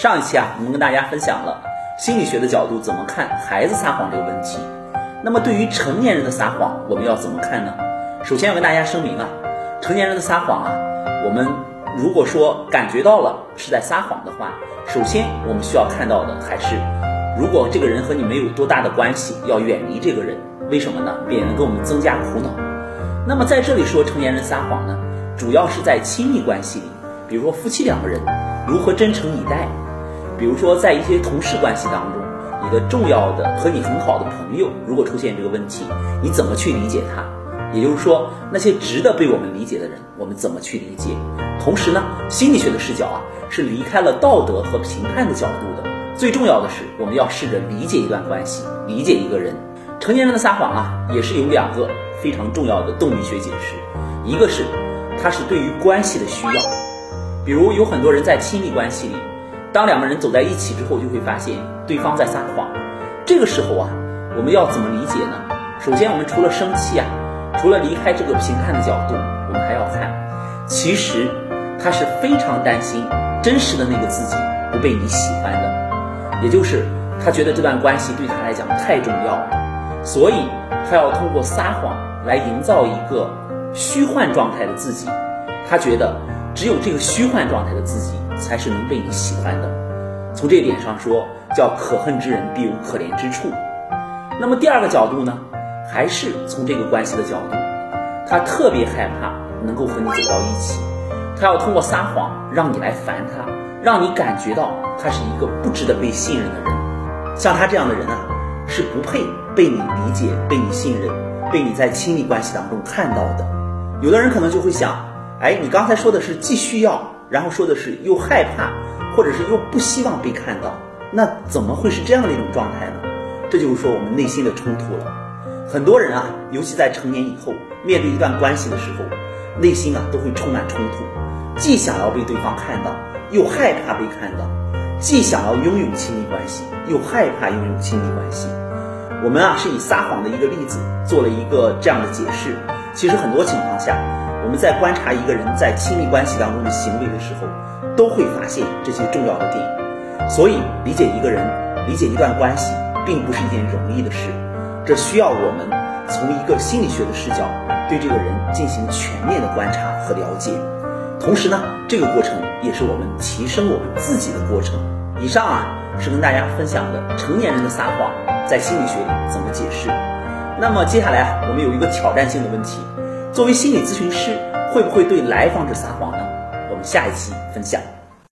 上一期啊，我们跟大家分享了心理学的角度怎么看孩子撒谎这个问题。那么对于成年人的撒谎，我们要怎么看呢？首先要跟大家声明啊，成年人的撒谎啊，我们如果说感觉到了是在撒谎的话，首先我们需要看到的还是，如果这个人和你没有多大的关系，要远离这个人。为什么呢？免得给我们增加苦恼。那么在这里说成年人撒谎呢，主要是在亲密关系里，比如说夫妻两个人如何真诚以待。比如说，在一些同事关系当中，你的重要的和你很好的朋友，如果出现这个问题，你怎么去理解他？也就是说，那些值得被我们理解的人，我们怎么去理解？同时呢，心理学的视角啊，是离开了道德和评判的角度的。最重要的是，我们要试着理解一段关系，理解一个人。成年人的撒谎啊，也是有两个非常重要的动力学解释，一个是，它是对于关系的需要。比如有很多人在亲密关系里。当两个人走在一起之后，就会发现对方在撒谎。这个时候啊，我们要怎么理解呢？首先，我们除了生气啊，除了离开这个评判的角度，我们还要看，其实他是非常担心真实的那个自己不被你喜欢的，也就是他觉得这段关系对他来讲太重要了，所以他要通过撒谎来营造一个虚幻状态的自己。他觉得只有这个虚幻状态的自己。才是能被你喜欢的。从这点上说，叫可恨之人必有可怜之处。那么第二个角度呢，还是从这个关系的角度，他特别害怕能够和你走到一起，他要通过撒谎让你来烦他，让你感觉到他是一个不值得被信任的人。像他这样的人啊，是不配被你理解、被你信任、被你在亲密关系当中看到的。有的人可能就会想，哎，你刚才说的是既需要。然后说的是又害怕，或者是又不希望被看到，那怎么会是这样的一种状态呢？这就是说我们内心的冲突了。很多人啊，尤其在成年以后，面对一段关系的时候，内心啊都会充满冲突，既想要被对方看到，又害怕被看到；既想要拥有亲密关系，又害怕拥有亲密关系。我们啊是以撒谎的一个例子做了一个这样的解释。其实很多情况下。我们在观察一个人在亲密关系当中的行为的时候，都会发现这些重要的点。所以，理解一个人、理解一段关系，并不是一件容易的事。这需要我们从一个心理学的视角，对这个人进行全面的观察和了解。同时呢，这个过程也是我们提升我们自己的过程。以上啊，是跟大家分享的成年人的撒谎在心理学里怎么解释。那么接下来啊，我们有一个挑战性的问题。作为心理咨询师，会不会对来访者撒谎呢？我们下一期分享。